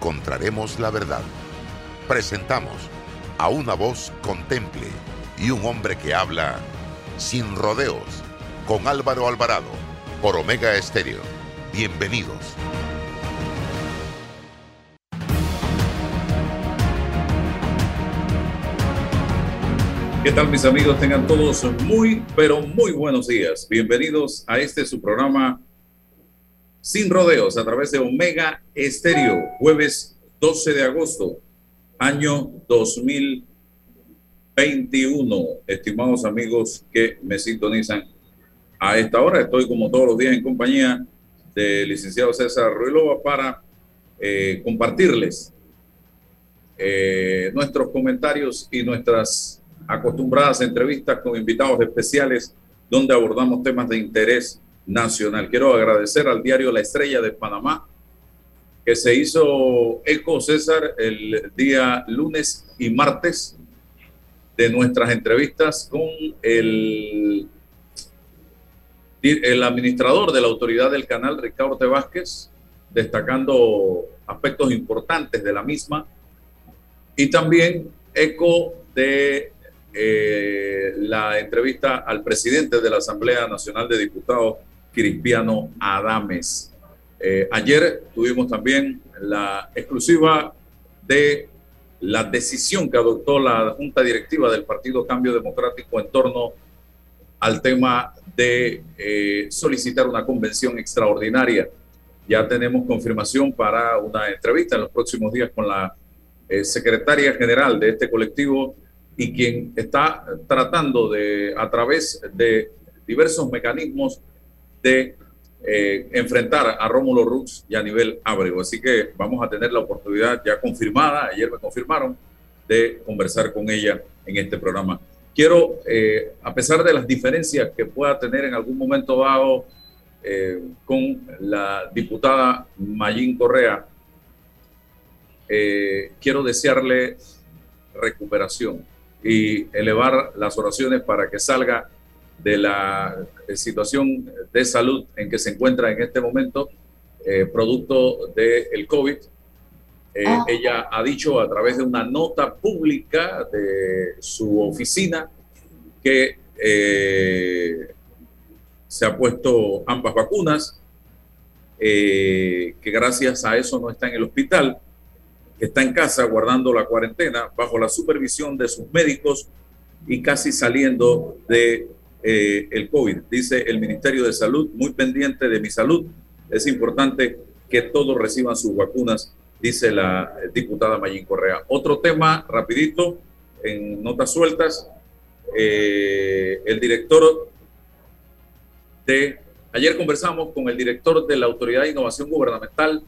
encontraremos la verdad. Presentamos a una voz contemple y un hombre que habla sin rodeos con Álvaro Alvarado por Omega Estéreo. Bienvenidos. ¿Qué tal mis amigos? Tengan todos muy, pero muy buenos días. Bienvenidos a este su programa Sin Rodeos a través de Omega Estéreo, jueves 12 de agosto, año 2021. Estimados amigos que me sintonizan a esta hora, estoy como todos los días en compañía del licenciado César Ruilova para eh, compartirles eh, nuestros comentarios y nuestras acostumbradas entrevistas con invitados especiales donde abordamos temas de interés nacional. Quiero agradecer al diario La Estrella de Panamá, que se hizo eco, César, el día lunes y martes de nuestras entrevistas con el, el administrador de la autoridad del canal, Ricardo T. Vázquez, destacando aspectos importantes de la misma, y también eco de eh, la entrevista al presidente de la Asamblea Nacional de Diputados, Cristiano Adames. Eh, ayer tuvimos también la exclusiva de la decisión que adoptó la Junta Directiva del Partido Cambio Democrático en torno al tema de eh, solicitar una convención extraordinaria. Ya tenemos confirmación para una entrevista en los próximos días con la secretaria general de este colectivo, y quien está tratando de, a través de diversos mecanismos, de eh, enfrentar a Rómulo Rux y a nivel Ábrego. Así que vamos a tener la oportunidad ya confirmada, ayer me confirmaron, de conversar con ella en este programa. Quiero, eh, a pesar de las diferencias que pueda tener en algún momento dado eh, con la diputada Mayín Correa, quiero desearle recuperación y elevar las oraciones para que salga de la situación de salud en que se encuentra en este momento, eh, producto del COVID. Eh, ah. Ella ha dicho a través de una nota pública de su oficina que eh, se ha puesto ambas vacunas, que gracias a eso no está en el hospital está en casa guardando la cuarentena bajo la supervisión de sus médicos y casi saliendo de eh, el COVID. Dice el Ministerio de Salud, muy pendiente de mi salud. Es importante que todos reciban sus vacunas, dice la diputada Mayín Correa. Otro tema, rapidito, en notas sueltas, eh, el director de, ayer conversamos con el director de la Autoridad de Innovación Gubernamental,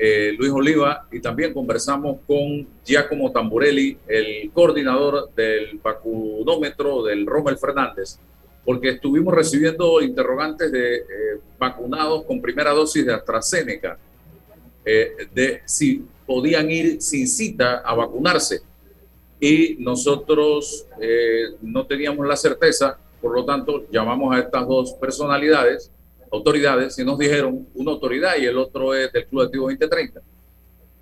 eh, Luis Oliva, y también conversamos con Giacomo Tamburelli, el coordinador del vacunómetro del Rommel Fernández, porque estuvimos recibiendo interrogantes de eh, vacunados con primera dosis de AstraZeneca, eh, de si podían ir sin cita a vacunarse. Y nosotros no teníamos la certeza, por lo tanto llamamos a estas dos personalidades autoridades y nos dijeron, una autoridad y el otro es del Club Activo 2030,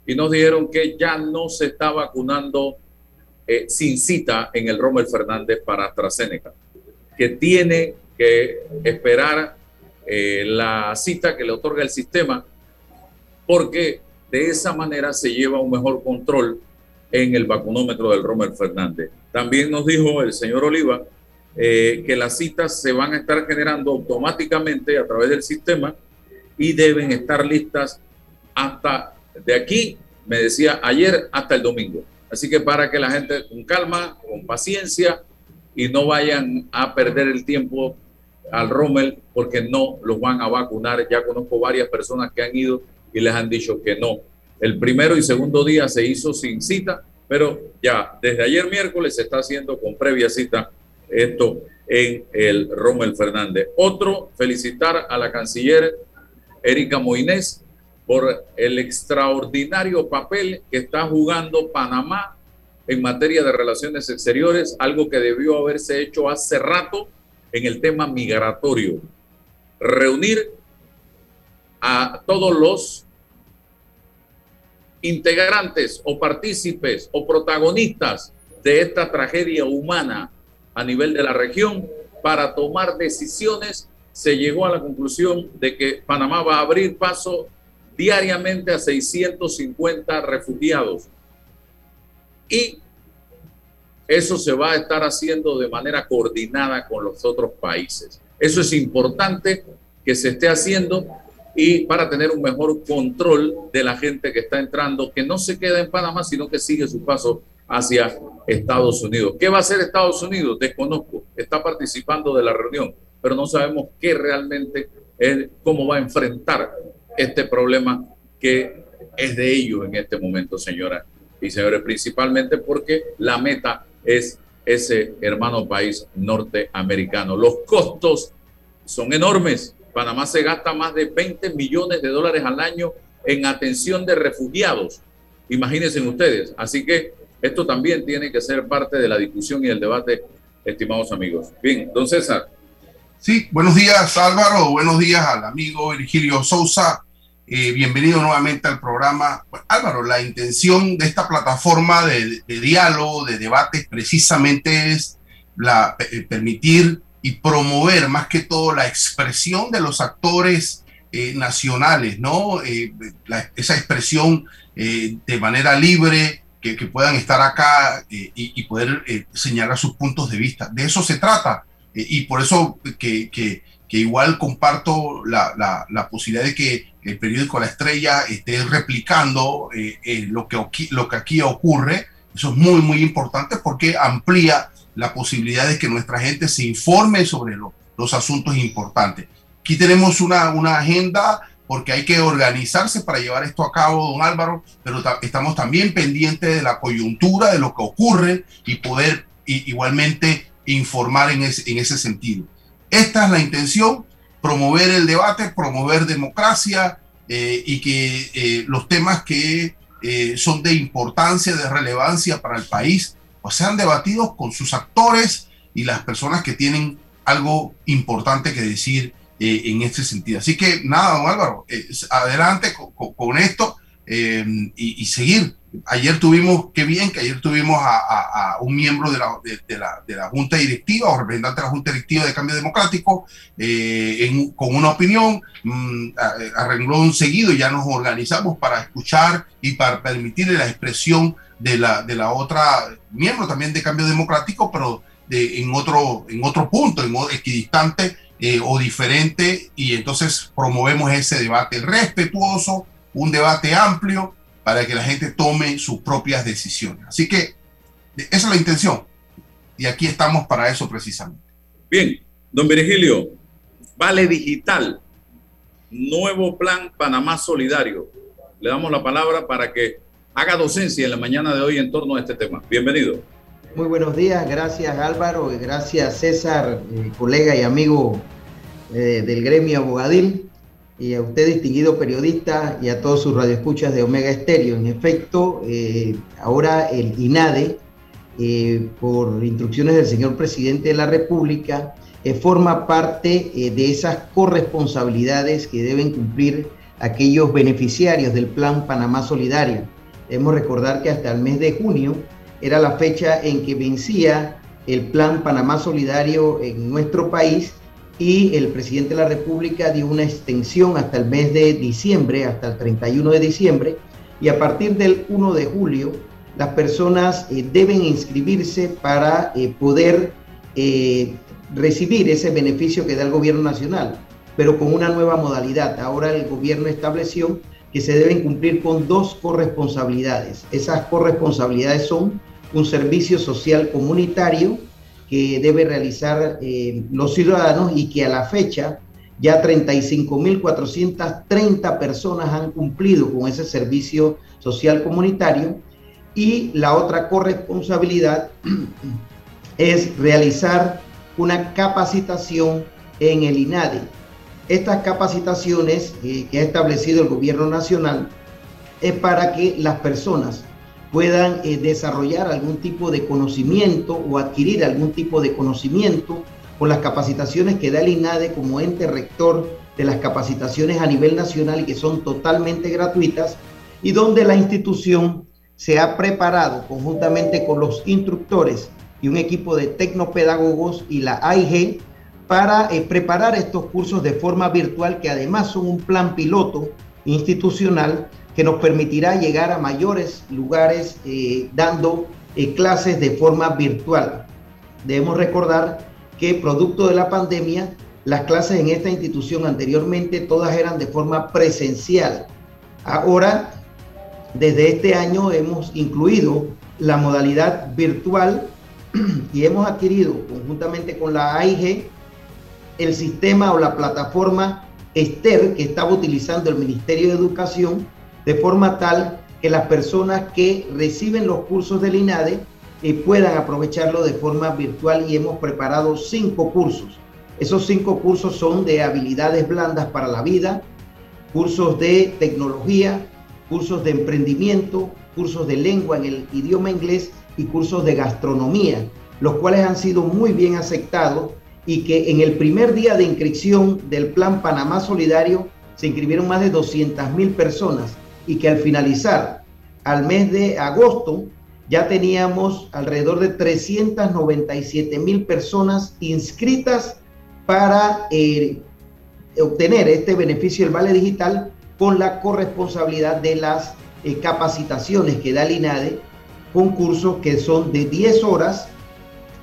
y nos dijeron que ya no se está vacunando eh, sin cita en el Rommel Fernández para AstraZeneca, que tiene que esperar eh, la cita que le otorga el sistema, porque de esa manera se lleva un mejor control en el vacunómetro del Rommel Fernández. También nos dijo el señor Oliva eh, que las citas se van a estar generando automáticamente a través del sistema y deben estar listas hasta de aquí, me decía ayer, hasta el domingo. Así que para que la gente con calma, con paciencia y no vayan a perder el tiempo al Rommel porque no los van a vacunar. Ya conozco varias personas que han ido y les han dicho que no. El primero y segundo día se hizo sin cita, pero ya desde ayer miércoles se está haciendo con previa cita esto en el Rommel Fernández. Otro, felicitar a la canciller Erika Moines por el extraordinario papel que está jugando Panamá en materia de relaciones exteriores, algo que debió haberse hecho hace rato en el tema migratorio. Reunir a todos los integrantes o partícipes o protagonistas de esta tragedia humana a nivel de la región para tomar decisiones, se llegó a la conclusión de que Panamá va a abrir paso diariamente a 650 refugiados. Y eso se va a estar haciendo de manera coordinada con los otros países. Eso es importante que se esté haciendo y para tener un mejor control de la gente que está entrando, que no se queda en Panamá, sino que sigue su paso hacia Estados Unidos. ¿Qué va a hacer Estados Unidos? Desconozco. Está participando de la reunión, pero no sabemos qué realmente es, cómo va a enfrentar este problema que es de ellos en este momento, señora y señores, principalmente porque la meta es ese hermano país norteamericano. Los costos son enormes. Panamá se gasta más de 20 millones de dólares al año en atención de refugiados. Imagínense ustedes. Así que esto también tiene que ser parte de la discusión y el debate, estimados amigos. Bien, don César. Sí, buenos días Álvaro, buenos días al amigo Virgilio Sousa. Eh, bienvenido nuevamente al programa. Álvaro, la intención de esta plataforma de, diálogo, de debate, precisamente es la, eh, permitir y promover más que todo la expresión de los actores eh, nacionales, ¿no? esa expresión de manera libre, que, puedan estar acá y, poder señalar sus puntos de vista. De eso se trata. y por eso que, que, igual comparto la, la posibilidad de que el periódico La Estrella esté replicando eh, eh, lo, que, lo que aquí ocurre. Eso es muy, muy importante porque amplía la posibilidad de que nuestra gente se informe sobre los asuntos importantes. Aquí tenemos una, una agenda porque hay que organizarse para llevar esto a cabo, don Álvaro, pero estamos también pendientes de la coyuntura, de lo que ocurre y poder igualmente informar en, en ese sentido. Esta es la intención promover el debate, promover democracia eh, y que eh, los temas que eh, son de importancia, de relevancia para el país, pues sean debatidos con sus actores y las personas que tienen algo importante que decir en este sentido. Así que nada, don Álvaro, adelante con, esto y, y seguir ayer tuvimos, qué bien que ayer tuvimos a, un miembro de la, de, la, Junta Directiva o representante de la Junta Directiva de Cambio Democrático eh, con una opinión mm, a, renglón seguido. Ya nos organizamos para escuchar y para permitirle la expresión de la, de la otra miembro también de Cambio Democrático, pero de, en, otro, en otro punto, en equidistante eh, o diferente. Y entonces promovemos ese debate respetuoso, un debate amplio para que la gente tome sus propias decisiones. Así que esa es la intención. Y aquí estamos para eso precisamente. Bien, don Virgilio, Vale Digital, nuevo plan Panamá Solidario. Le damos la palabra para que haga docencia en la mañana de hoy en torno a este tema. Bienvenido. Muy buenos días, gracias Álvaro, gracias César, colega y amigo eh, del gremio Abogadil y a usted, distinguido periodista, y a todos sus radioescuchas de Omega Estéreo. En efecto, eh, ahora el INADE, eh, por instrucciones del señor presidente de la República, forma parte de esas corresponsabilidades que deben cumplir aquellos beneficiarios del Plan Panamá Solidario. Debemos recordar que hasta el mes de junio era la fecha en que vencía el Plan Panamá Solidario en nuestro país y el presidente de la República dio una extensión hasta el mes de diciembre, hasta el 31 de diciembre, y a partir del 1 de julio las personas eh, deben inscribirse para eh, poder eh, recibir ese beneficio que da el gobierno nacional, pero con una nueva modalidad. Ahora el gobierno estableció que se deben cumplir con dos corresponsabilidades. Esas corresponsabilidades son un servicio social comunitario, que debe realizar eh, los ciudadanos y que a la fecha ya 35.430 personas han cumplido con ese servicio social comunitario y la otra corresponsabilidad es realizar una capacitación en el INADE. Estas capacitaciones eh, que ha establecido el gobierno nacional es para que las personas puedan eh, desarrollar algún tipo de conocimiento o adquirir algún tipo de conocimiento con las capacitaciones que da el INADE como ente rector de las capacitaciones a nivel nacional y que son totalmente gratuitas y donde la institución se ha preparado conjuntamente con los instructores y un equipo de tecnopedagogos y la AIG para eh, preparar estos cursos de forma virtual que además son un plan piloto institucional que nos permitirá llegar a mayores lugares eh, dando eh, clases de forma virtual. Debemos recordar que producto de la pandemia, las clases en esta institución anteriormente todas eran de forma presencial. Ahora, desde este año hemos incluido la modalidad virtual y hemos adquirido conjuntamente con la AIG el sistema o la plataforma Esther que estaba utilizando el Ministerio de Educación de forma tal que las personas que reciben los cursos del INADE eh, puedan aprovecharlo de forma virtual y hemos preparado cinco cursos. Esos cinco cursos son de habilidades blandas para la vida, cursos de tecnología, cursos de emprendimiento, cursos de lengua en el idioma inglés y cursos de gastronomía, los cuales han sido muy bien aceptados y que en el primer día de inscripción del Plan Panamá Solidario se inscribieron más de 200 mil personas y que al finalizar al mes de agosto ya teníamos alrededor de 397 mil personas inscritas para eh, obtener este beneficio del Vale Digital con la corresponsabilidad de las eh, capacitaciones que da el INADE, concursos que son de 10 horas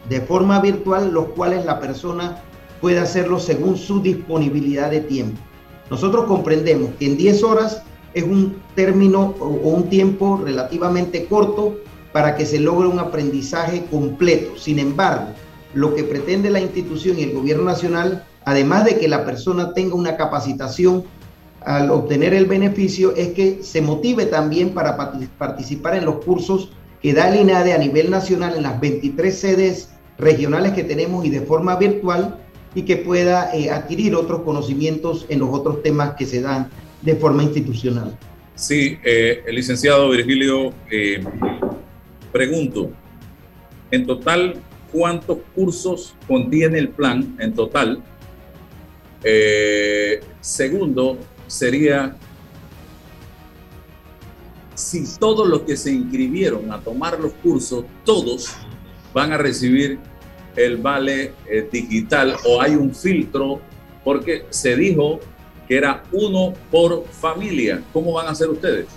de forma virtual, los cuales la persona puede hacerlo según su disponibilidad de tiempo. Nosotros comprendemos que en 10 horas es un término o un tiempo relativamente corto para que se logre un aprendizaje completo. Sin embargo, lo que pretende la institución y el gobierno nacional, además de que la persona tenga una capacitación al obtener el beneficio, es que se motive también para participar en los cursos que da el INADE a nivel nacional en las 23 sedes regionales que tenemos y de forma virtual y que pueda eh, adquirir otros conocimientos en los otros temas que se dan de forma institucional. Sí, eh, el licenciado Virgilio, eh, pregunto, en total, ¿cuántos cursos contiene el plan en total? segundo, sería si todos los que se inscribieron a tomar los cursos, todos van a recibir el vale eh, digital o hay un filtro porque se dijo que era uno por familia. ¿Cómo van a hacer ustedes?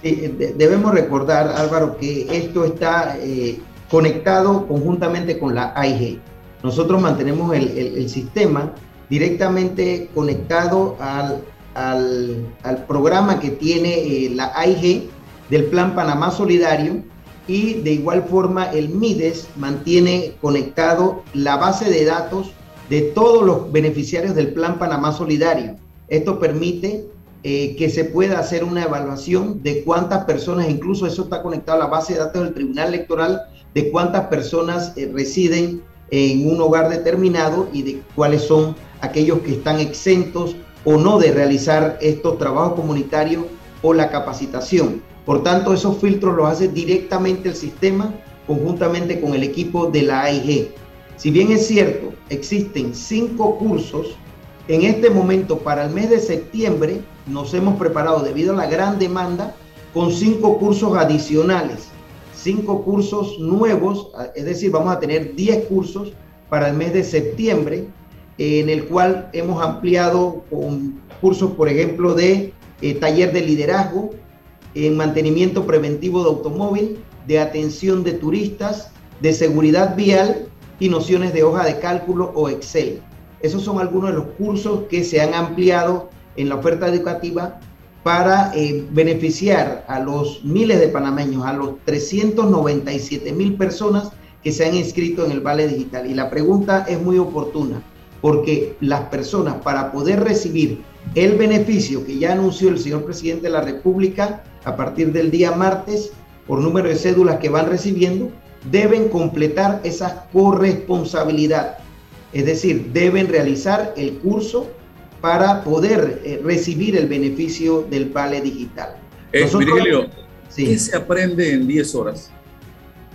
debemos recordar, Álvaro, que esto está eh, conectado conjuntamente con la AIG. Nosotros mantenemos el, sistema directamente conectado al, al, programa que tiene eh, la AIG del Plan Panamá Solidario y de igual forma el MIDES mantiene conectado la base de datos de todos los beneficiarios del Plan Panamá Solidario. Esto permite eh, que se pueda hacer una evaluación de cuántas personas, incluso eso está conectado a la base de datos del Tribunal Electoral, de cuántas personas eh, residen en un hogar determinado y de cuáles son aquellos que están exentos o no de realizar estos trabajos comunitarios o la capacitación. Por tanto, esos filtros los hace directamente el sistema conjuntamente con el equipo de la AIG. Si bien es cierto, existen cinco cursos, en este momento para el mes de septiembre nos hemos preparado debido a la gran demanda con cinco cursos adicionales, cinco cursos nuevos, es decir, vamos a tener 10 cursos para el mes de septiembre, en el cual hemos ampliado con cursos, por ejemplo, de eh, taller de liderazgo, en mantenimiento preventivo de automóvil, de atención de turistas, de seguridad vial y nociones de hoja de cálculo o Excel. Esos son algunos de los cursos que se han ampliado en la oferta educativa para eh, beneficiar a los miles de panameños, a los 397 mil personas que se han inscrito en el Vale Digital. Y la pregunta es muy oportuna, porque las personas para poder recibir el beneficio que ya anunció el señor presidente de la República a partir del día martes por número de cédulas que van recibiendo, deben completar esa corresponsabilidad. Es decir, deben realizar el curso para poder eh, recibir el beneficio del Vale Digital. Eh, Virgilio, ¿qué se aprende en 10 horas?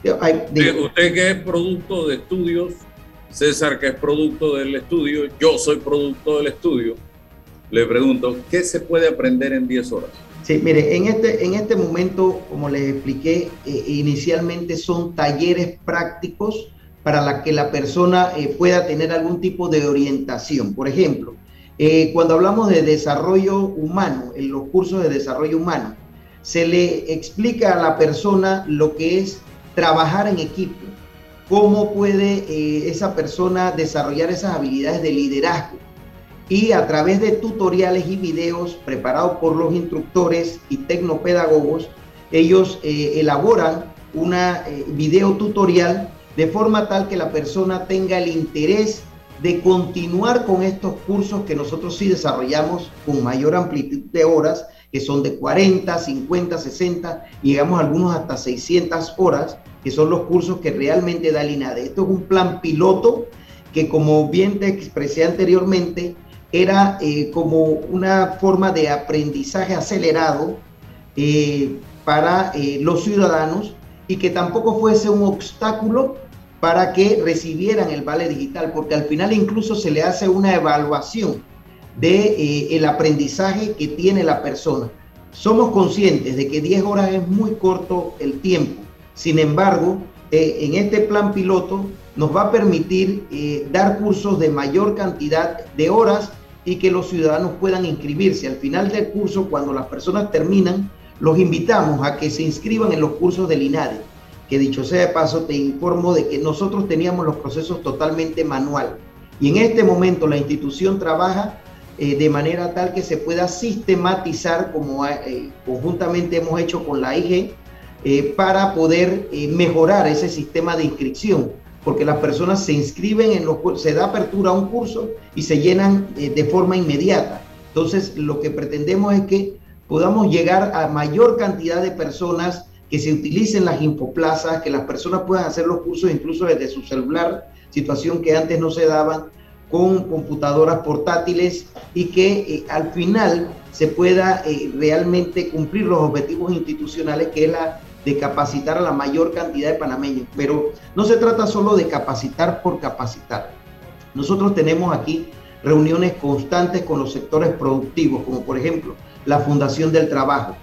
usted que es producto de estudios, César que es producto del estudio, yo soy producto del estudio, le pregunto, ¿qué se puede aprender en 10 horas? Sí, mire, en este, en este momento, como les expliqué, eh, inicialmente son talleres prácticos para que la persona eh, pueda tener algún tipo de orientación. Por ejemplo, eh, cuando hablamos de desarrollo humano, en los cursos de desarrollo humano, se le explica a la persona lo que es trabajar en equipo, cómo puede esa persona desarrollar esas habilidades de liderazgo, y a través de tutoriales y videos preparados por los instructores y tecnopedagogos, ellos eh, elaboran una eh, video tutorial de forma tal que la persona tenga el interés de continuar con estos cursos que nosotros sí desarrollamos con mayor amplitud de horas, que son de 40, 50, 60, llegamos a algunos hasta 600 horas, que son los cursos que realmente da el INADE. Esto es un plan piloto que como bien te expresé anteriormente, era eh, como una forma de aprendizaje acelerado eh, para eh, los ciudadanos y que tampoco fuese un obstáculo para que recibieran el vale digital, porque al final incluso se le hace una evaluación de el aprendizaje que tiene la persona. Somos conscientes de que 10 horas es muy corto el tiempo. Sin embargo, en este plan piloto nos va a permitir dar cursos de mayor cantidad de horas y que los ciudadanos puedan inscribirse. Al final del curso, cuando las personas terminan, los invitamos a que se inscriban en los cursos del INADE, que dicho sea de paso, te informo de que nosotros teníamos los procesos totalmente manual. Y en este momento la institución trabaja eh, de manera tal que se pueda sistematizar, como eh, conjuntamente hemos hecho con la IG, eh, para poder mejorar ese sistema de inscripción porque las personas se inscriben en los se da apertura a un curso y se llenan eh, de forma inmediata. Entonces, lo que pretendemos es que podamos llegar a mayor cantidad de personas que se utilicen las infoplazas, que las personas puedan hacer los cursos incluso desde su celular, situación que antes no se daban, con computadoras portátiles y que eh, al final se pueda eh, realmente cumplir los objetivos institucionales que es la de capacitar a la mayor cantidad de panameños. Pero no se trata solo de capacitar por capacitar. Nosotros tenemos aquí reuniones constantes con los sectores productivos, como por ejemplo la Fundación del Trabajo,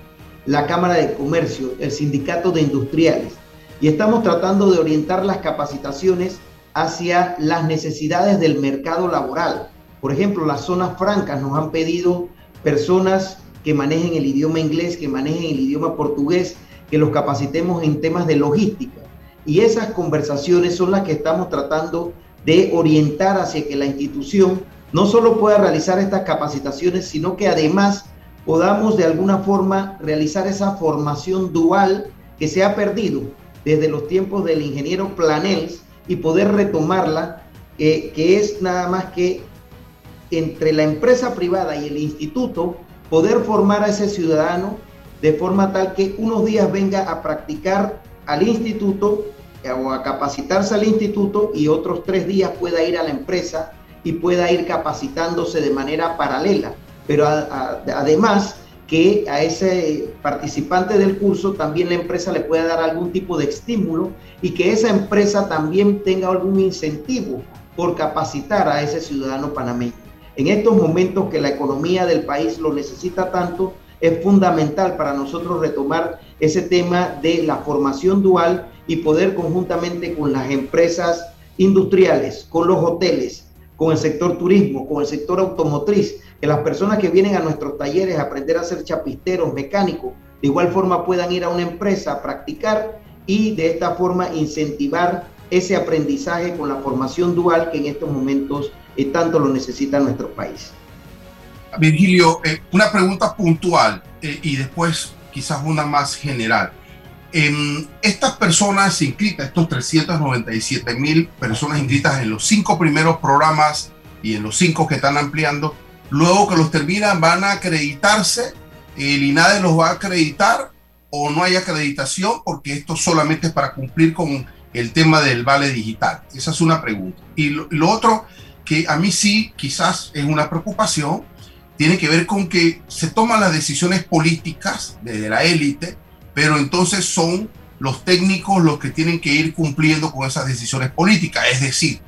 la Cámara de Comercio, el Sindicato de Industriales, y estamos tratando de orientar las capacitaciones hacia las necesidades del mercado laboral. Por ejemplo, las zonas francas nos han pedido personas que manejen el idioma inglés, que manejen el idioma portugués, que los capacitemos en temas de logística. Y esas conversaciones son las que estamos tratando de orientar hacia que la institución no solo pueda realizar estas capacitaciones, sino que además podamos de alguna forma realizar esa formación dual que se ha perdido desde los tiempos del ingeniero Planels y poder retomarla, que es nada más que entre la empresa privada y el instituto, poder formar a ese ciudadano de forma tal que unos días venga a practicar al instituto eh, o a capacitarse al instituto y otros tres días pueda ir a la empresa y pueda ir capacitándose de manera paralela. Pero además que a ese participante del curso también la empresa le pueda dar algún tipo de estímulo y que esa empresa también tenga algún incentivo por capacitar a ese ciudadano panameño. En estos momentos que la economía del país lo necesita tanto, es fundamental para nosotros retomar ese tema de la formación dual y poder conjuntamente con las empresas industriales, con los hoteles, con el sector turismo, con el sector automotriz, que las personas que vienen a nuestros talleres a aprender a ser chapisteros, mecánicos, de igual forma puedan ir a una empresa a practicar y de esta forma incentivar ese aprendizaje con la formación dual que en estos momentos eh, tanto lo necesita nuestro país. Virgilio, eh, una pregunta puntual eh, y después quizás una más general. Em, estas personas inscritas, estos 397 mil personas inscritas en los cinco primeros programas y en los cinco que están ampliando, luego que los terminan van a acreditarse, el INADE los va a acreditar o no hay acreditación porque esto solamente es para cumplir con el tema del vale digital. Esa es una pregunta. Y lo otro que a mí sí quizás es una preocupación tiene que ver con que se toman las decisiones políticas desde la élite, pero entonces son los técnicos los que tienen que ir cumpliendo con esas decisiones políticas. Es decir,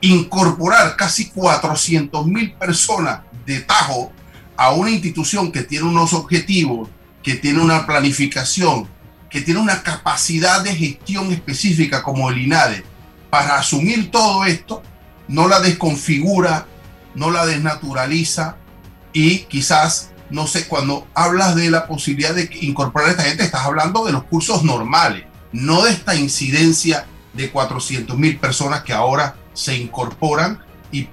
incorporar casi 400 mil personas de tajo a una institución que tiene unos objetivos que tiene una planificación, que tiene una capacidad de gestión específica como el INADE para asumir todo esto, no la desconfigura, no la desnaturaliza y quizás, no sé, cuando hablas de la posibilidad de incorporar a esta gente, estás hablando de los cursos normales, no de esta incidencia de 400 mil personas que ahora se incorporan y,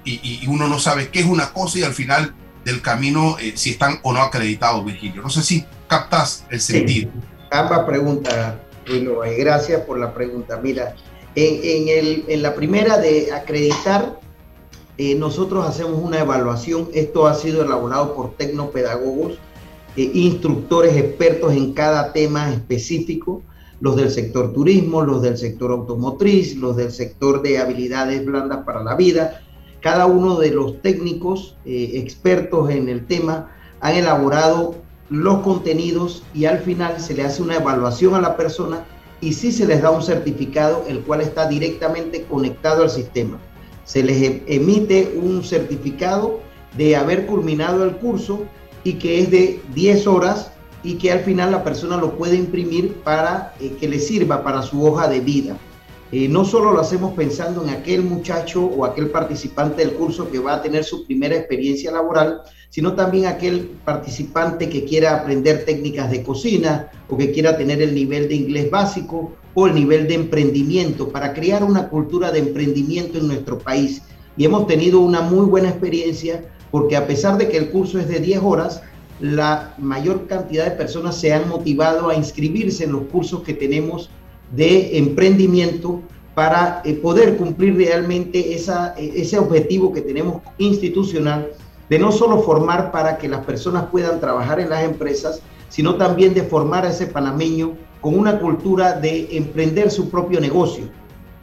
uno no sabe qué es una cosa y al final del camino eh, si están o no acreditados, Virgilio. No sé si captas el sentido. Ambas preguntas, Bruno, gracias por la pregunta. Mira, en, el, en la primera de acreditar, eh, nosotros hacemos una evaluación. Esto ha sido elaborado por tecnopedagogos, eh, instructores expertos en cada tema específico, los del sector turismo, los del sector automotriz, los del sector de habilidades blandas para la vida. Cada uno de los técnicos eh, expertos en el tema han elaborado los contenidos y al final se le hace una evaluación a la persona y sí se les da un certificado el cual está directamente conectado al sistema. Se les e-, emite un certificado de haber culminado el curso y que es de 10 horas y que al final la persona lo puede imprimir para eh, que le sirva para su hoja de vida. Eh, no solo lo hacemos pensando en aquel muchacho o aquel participante del curso que va a tener su primera experiencia laboral, sino también aquel participante que quiera aprender técnicas de cocina o que quiera tener el nivel de inglés básico o el nivel de emprendimiento para crear una cultura de emprendimiento en nuestro país. Y hemos tenido una muy buena experiencia porque a pesar de que el curso es de 10 horas, la mayor cantidad de personas se han motivado a inscribirse en los cursos que tenemos de emprendimiento para eh, poder cumplir realmente esa, ese objetivo que tenemos institucional de no solo formar para que las personas puedan trabajar en las empresas, sino también de formar a ese panameño con una cultura de emprender su propio negocio.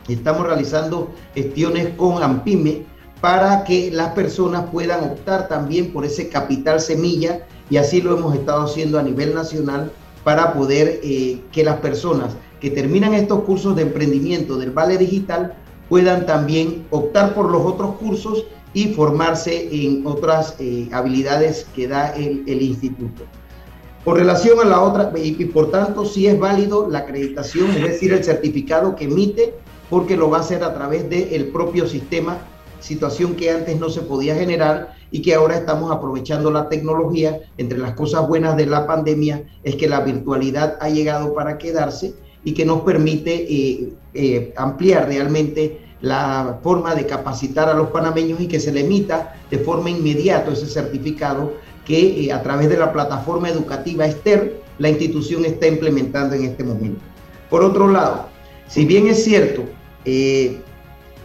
Estamos realizando gestiones con AMPIME para que las personas puedan optar también por ese capital semilla y así lo hemos estado haciendo a nivel nacional para poder eh, que las personas que terminan estos cursos de emprendimiento del Vale Digital puedan también optar por los otros cursos y formarse en otras eh, habilidades que da el, instituto. Con relación a la otra, y, por tanto sí es válido la acreditación, es decir, el certificado que emite, porque lo va a hacer a través del propio sistema, situación que antes no se podía generar y que ahora estamos aprovechando la tecnología. Entre las cosas buenas de la pandemia es que la virtualidad ha llegado para quedarse y que nos permite eh, eh, ampliar realmente la forma de capacitar a los panameños y que se le emita de forma inmediata ese certificado que eh, a través de la plataforma educativa Esther la institución está implementando en este momento. Por otro lado, si bien es cierto, eh,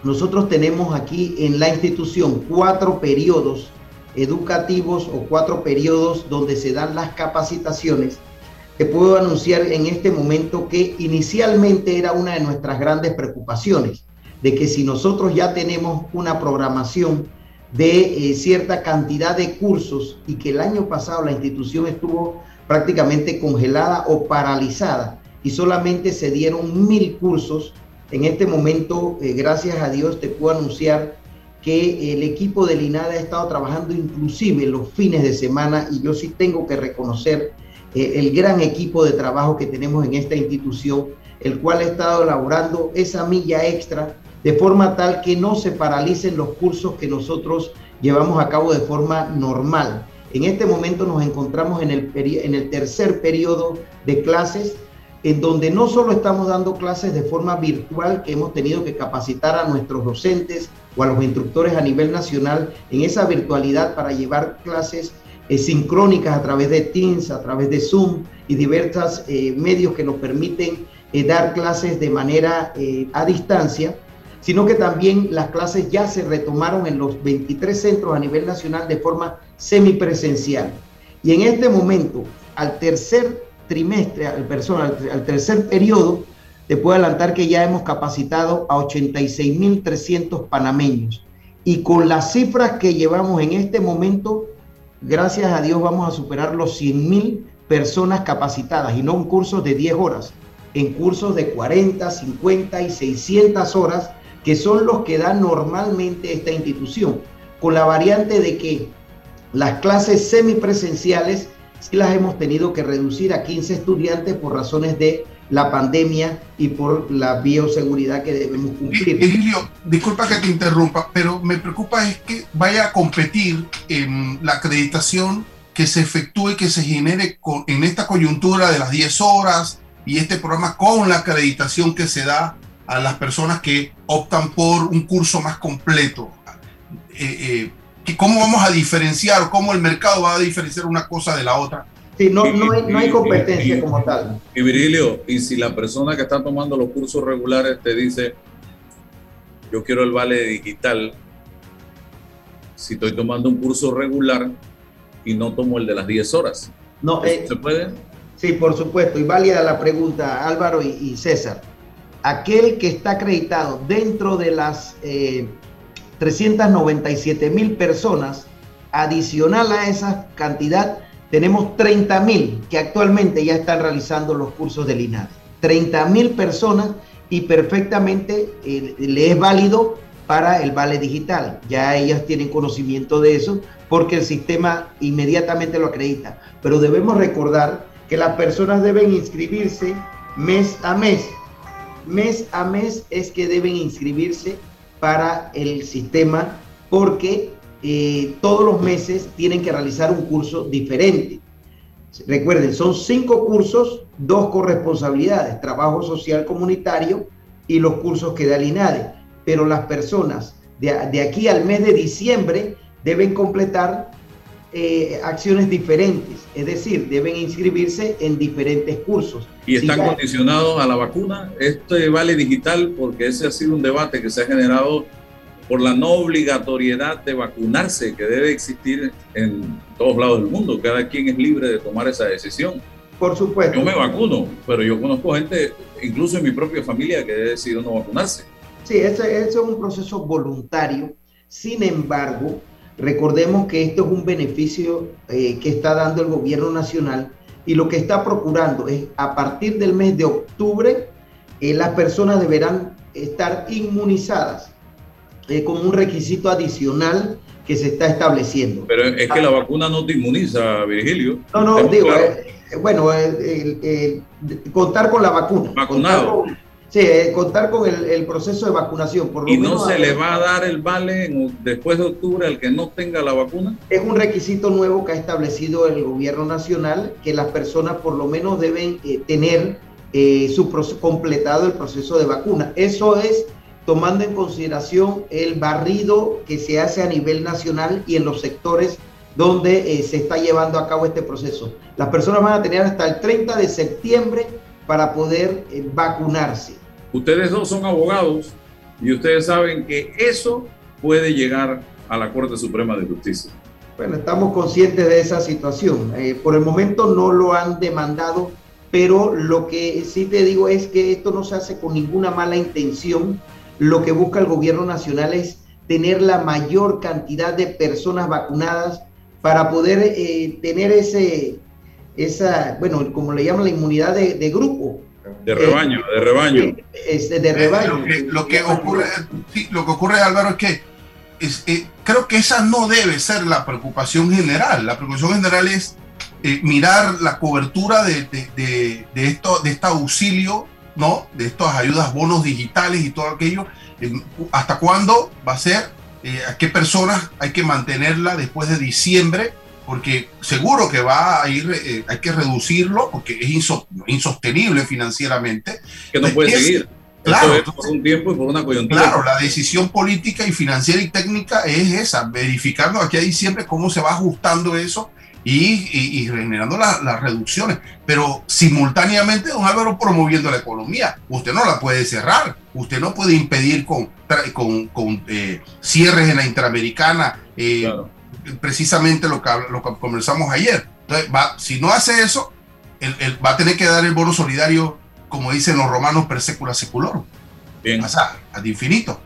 nosotros tenemos aquí en la institución cuatro periodos educativos o cuatro periodos donde se dan las capacitaciones, te puedo anunciar en este momento que inicialmente era una de nuestras grandes preocupaciones de que si nosotros ya tenemos una programación de eh, cierta cantidad de cursos y que el año pasado la institución estuvo prácticamente congelada o paralizada y solamente se dieron mil cursos, en este momento, eh, gracias a Dios, te puedo anunciar que el equipo del INADA ha estado trabajando inclusive los fines de semana y yo sí tengo que reconocer eh, el gran equipo de trabajo que tenemos en esta institución, el cual ha estado elaborando esa milla extra de forma tal que no se paralicen los cursos que nosotros llevamos a cabo de forma normal. En este momento nos encontramos en el, en el tercer periodo de clases, en donde no solo estamos dando clases de forma virtual, que hemos tenido que capacitar a nuestros docentes o a los instructores a nivel nacional en esa virtualidad para llevar clases eh, sincrónicas a través de Teams, a través de Zoom y diversos eh, medios que nos permiten eh, dar clases de manera a distancia, sino que también las clases ya se retomaron en los 23 centros a nivel nacional de forma semipresencial. Y en este momento, al tercer trimestre, al, al tercer periodo, te puedo adelantar que ya hemos capacitado a 86.300 panameños. Y con las cifras que llevamos en este momento, gracias a Dios vamos a superar los 100.000 personas capacitadas y no en cursos de 10 horas, en cursos de 40, 50 y 600 horas que son los que da normalmente esta institución, con la variante de que las clases semipresenciales sí las hemos tenido que reducir a 15 estudiantes por razones de la pandemia y por la bioseguridad que debemos cumplir. Emilio, disculpa que te interrumpa, pero me preocupa es que vaya a competir en la acreditación que se efectúe, que se genere en esta coyuntura de las 10 horas y este programa con la acreditación que se da a las personas que optan por un curso más completo. Eh, eh, ¿Cómo vamos a diferenciar, cómo el mercado va a diferenciar una cosa de la otra? Sí, no, no, hay, no hay competencia como tal. Y Virilio, y si la persona que está tomando los cursos regulares te dice, yo quiero el vale digital, si estoy tomando un curso regular y no tomo el de las 10 horas, no, eh, ¿se puede? Sí, por supuesto, y válida la pregunta, Álvaro y, César. Aquel que está acreditado dentro de las 397 eh, mil personas, adicional a esa cantidad, tenemos 30 mil que actualmente ya están realizando los cursos del INADE. 30 mil personas y perfectamente eh, le es válido para el vale digital. Ya ellas tienen conocimiento de eso porque el sistema inmediatamente lo acredita. Pero debemos recordar que las personas deben inscribirse mes a mes. Mes a mes es que deben inscribirse para el sistema porque eh, todos los meses tienen que realizar un curso diferente. Recuerden, son cinco cursos, dos corresponsabilidades, trabajo social comunitario y los cursos que da el INADE. Pero las personas de, de aquí al mes de diciembre deben completar eh, acciones diferentes, es decir, deben inscribirse en diferentes cursos. ¿Y están condicionados a la vacuna? Este vale digital, porque ese ha sido un debate que se ha generado por la no obligatoriedad de vacunarse que debe existir en todos lados del mundo. Cada quien es libre de tomar esa decisión. Por supuesto. Yo me vacuno, pero yo conozco gente, incluso en mi propia familia, que ha decidido no vacunarse. Sí, ese, ese es un proceso voluntario. Sin embargo, recordemos que esto es un beneficio eh, que está dando el gobierno nacional y lo que está procurando es a partir del mes de octubre, eh, las personas deberán estar inmunizadas es como un requisito adicional que se está estableciendo. Pero es que la vacuna no te inmuniza, Virgilio. No, no, digo, eh, bueno, contar con la vacuna. Vacunado. Sí, eh, contar con el, proceso de vacunación. Por ¿Y no se le va a dar el vale después de octubre al que no tenga la vacuna? Es un requisito nuevo que ha establecido el gobierno nacional, que las personas por lo menos deben eh, tener su completado el proceso de vacuna. Eso es tomando en consideración el barrido que se hace a nivel nacional y en los sectores donde eh, se está llevando a cabo este proceso. Las personas van a tener hasta el 30 de septiembre para poder eh, vacunarse. Ustedes dos son abogados y ustedes saben que eso puede llegar a la Corte Suprema de Justicia. Bueno, estamos conscientes de esa situación. Eh, por el momento no lo han demandado, pero lo que sí te digo es que esto no se hace con ninguna mala intención lo que busca el gobierno nacional es tener la mayor cantidad de personas vacunadas para poder eh, tener ese, esa, bueno, como le llaman la inmunidad de, grupo. De rebaño, de rebaño. Este, de rebaño. Lo que, ocurre, lo que ocurre, Álvaro, es que eh, creo que esa no debe ser la preocupación general. La preocupación general es eh, mirar la cobertura de, de, de, esto, de este auxilio ¿no? De estas ayudas, bonos digitales y todo aquello. ¿Hasta cuándo va a ser? Eh, ¿A qué personas hay que mantenerla después de diciembre? Porque seguro que va a ir, eh, hay que reducirlo porque es insostenible financieramente. Que no puede seguir. Claro, por un tiempo y por una coyuntura. Claro, la decisión política y financiera y técnica es esa, verificando aquí a diciembre cómo se va ajustando eso y, generando las reducciones. Pero simultáneamente, don Álvaro, promoviendo la economía. Usted no la puede cerrar, usted no puede impedir con, con, eh, cierres en la Interamericana, eh, precisamente lo que, lo que conversamos ayer. Entonces, va, si no hace eso, él, va a tener que dar el bono solidario, como dicen los romanos, per secula seculorum. Bien. O sea, ad infinito.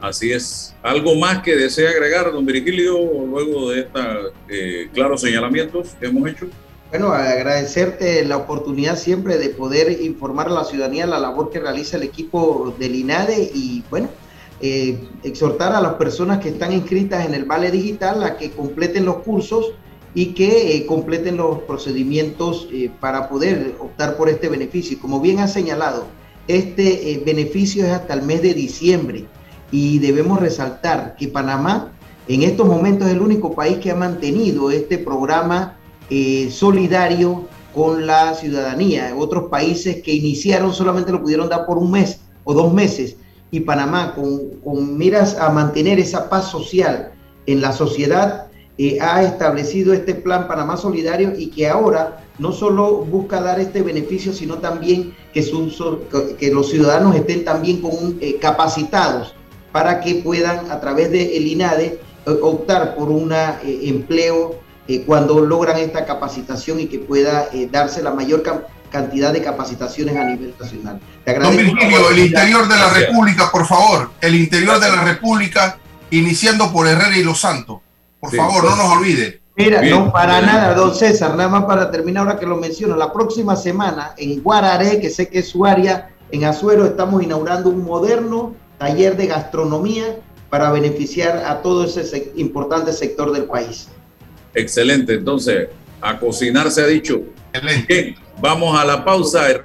Así es. ¿Algo más que desea agregar, don Virgilio, luego de estos eh, claros señalamientos que hemos hecho? Bueno, agradecerte la oportunidad siempre de poder informar a la ciudadanía la labor que realiza el equipo del INADE y, bueno, eh, exhortar a las personas que están inscritas en el Vale Digital a que completen los cursos y que eh, completen los procedimientos eh, para poder optar por este beneficio. Como bien ha señalado, este beneficio es hasta el mes de diciembre y debemos resaltar que Panamá en estos momentos es el único país que ha mantenido este programa solidario con la ciudadanía. Otros países que iniciaron solamente lo pudieron dar por un mes o dos meses y Panamá con, con miras a mantener esa paz social en la sociedad eh, ha establecido este plan Panamá Solidario y que ahora no solo busca dar este beneficio, sino también que, que los ciudadanos estén también eh, capacitados para que puedan a través del el INADE eh, optar por un empleo cuando logran esta capacitación y que pueda darse la mayor cantidad de capacitaciones a nivel nacional. Don Virgilio, el interior de la República, por favor, el interior de la República, iniciando por Herrera y Los Santos. Por favor, no nos olvide. Mira, no para nada, don César, nada más para terminar ahora que lo menciono, la próxima semana en Guararé, que sé que es su área, en Azuero estamos inaugurando un moderno taller de gastronomía para beneficiar a todo ese importante sector del país. Excelente, entonces, a cocinar se ha dicho. Excelente. Vamos a la pausa.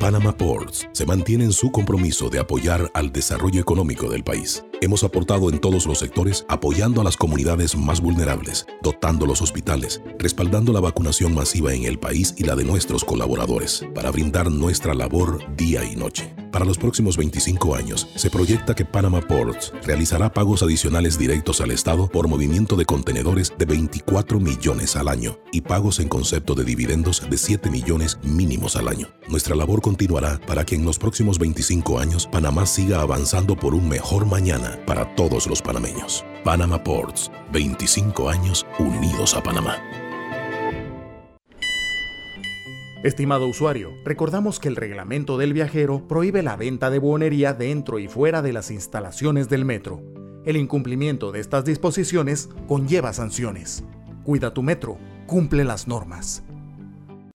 Panama Ports se mantiene en su compromiso de apoyar al desarrollo económico del país. Hemos aportado en todos los sectores apoyando a las comunidades más vulnerables, dotando los hospitales, respaldando la vacunación masiva en el país y la de nuestros colaboradores, para brindar nuestra labor día y noche. Para los próximos 25 años, se proyecta que Panama Ports realizará pagos adicionales directos al Estado por movimiento de contenedores de 24 millones al año y pagos en concepto de dividendos de 7 millones mínimos al año. Nuestra labor continuará para que en los próximos 25 años Panamá siga avanzando por un mejor mañana para todos los panameños. Panama Ports, 25 años unidos a Panamá. Estimado usuario, recordamos que el reglamento del viajero prohíbe la venta de buonería dentro y fuera de las instalaciones del metro. El incumplimiento de estas disposiciones conlleva sanciones. Cuida tu metro, cumple las normas.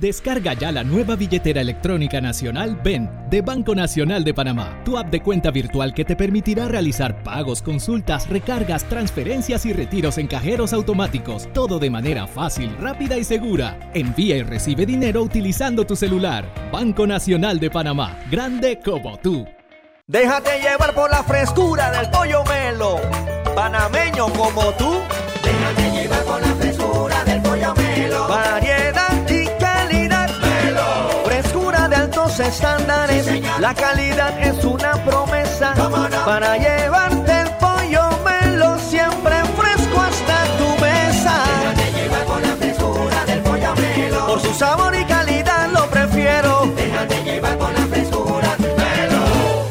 Descarga ya la nueva billetera electrónica nacional BEN de Banco Nacional de Panamá, tu app de cuenta virtual que te permitirá realizar pagos, consultas, recargas, transferencias y retiros en cajeros automáticos, todo de manera fácil, rápida y segura. Envía y recibe dinero utilizando tu celular. Banco Nacional de Panamá, grande como tú. Déjate llevar por la frescura del pollo melo, panameño como tú. De altos estándares. la calidad es una promesa para llevarte el pollo melo siempre fresco hasta tu mesa. Déjate llevar por la frescura del pollo melo. Por su sabor y calidad lo prefiero. Déjate llevar por la frescura melo.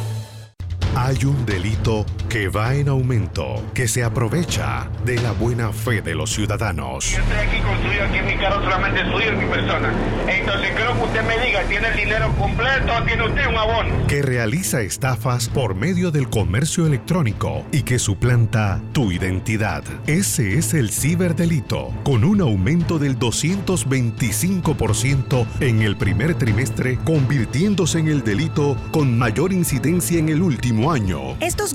Hay un que va en aumento, que se aprovecha de la buena fe de los ciudadanos. Yo estoy aquí construido aquí en mi carro solamente suyo y mi persona. Entonces creo que usted me diga, ¿tiene el dinero completo o tiene usted un abono? que realiza estafas por medio del comercio electrónico y que suplanta tu identidad. Ese es el ciberdelito, con un aumento del 225% en el primer trimestre, convirtiéndose en el delito con mayor incidencia en el último año. Estos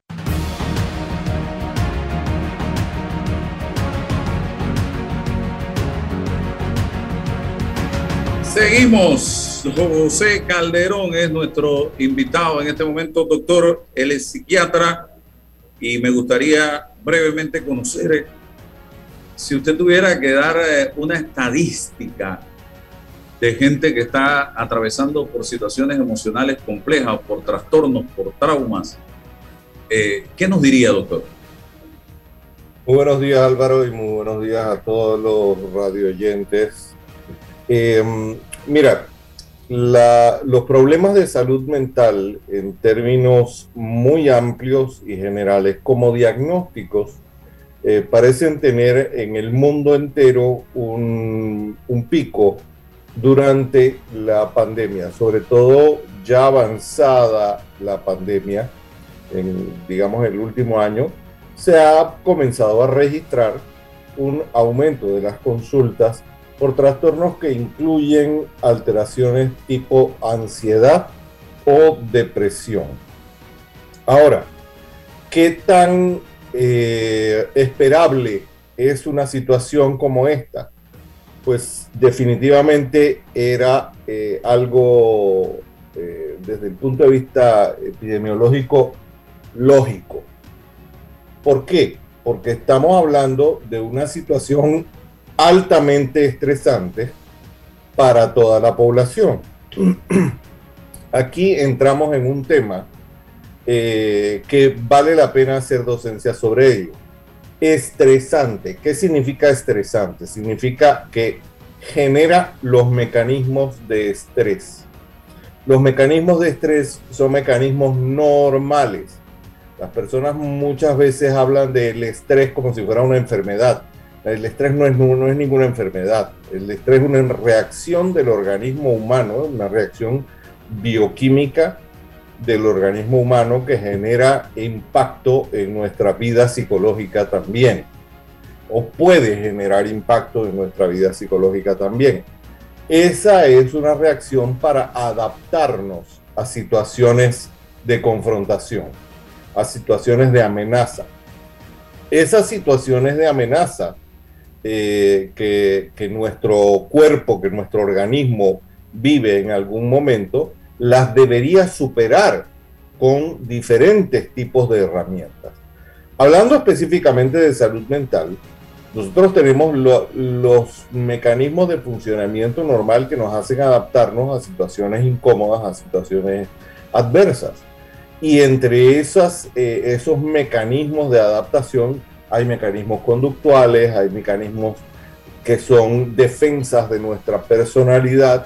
Seguimos. José Calderón es nuestro invitado en este momento, doctor. Él es psiquiatra y me gustaría brevemente conocer si usted tuviera que dar eh, una estadística de gente que está atravesando por situaciones emocionales complejas, por trastornos, por traumas. Eh, ¿Qué nos diría, doctor? Muy buenos días Álvaro y muy buenos días a todos los radioyentes. Eh, mira, los problemas de salud mental en términos muy amplios y generales como diagnósticos eh, parecen tener en el mundo entero un, un pico durante la pandemia, sobre todo ya avanzada la pandemia, en digamos el último año, se ha comenzado a registrar un aumento de las consultas por trastornos que incluyen alteraciones tipo ansiedad o depresión. Ahora, ¿qué tan eh, esperable es una situación como esta? Pues definitivamente era eh, algo eh, desde el punto de vista epidemiológico lógico. ¿Por qué? Porque estamos hablando de una situación altamente estresante para toda la población. Aquí entramos en un tema eh, que vale la pena hacer docencia sobre ello. Estresante. ¿Qué significa estresante? Significa que genera los mecanismos de estrés. Los mecanismos de estrés son mecanismos normales. Las personas muchas veces hablan del estrés como si fuera una enfermedad. El estrés no es, no es ninguna enfermedad. El estrés es una reacción del organismo humano, una reacción bioquímica del organismo humano que genera impacto en nuestra vida psicológica también. O puede generar impacto en nuestra vida psicológica también. Esa es una reacción para adaptarnos a situaciones de confrontación, a situaciones de amenaza. Esas situaciones de amenaza eh, que, nuestro cuerpo, que nuestro organismo vive en algún momento, las debería superar con diferentes tipos de herramientas. Hablando específicamente de salud mental, nosotros tenemos los mecanismos de funcionamiento normal que nos hacen adaptarnos a situaciones incómodas, a situaciones adversas. Y entre esas, eh, esos mecanismos de adaptación hay mecanismos conductuales, hay mecanismos que son defensas de nuestra personalidad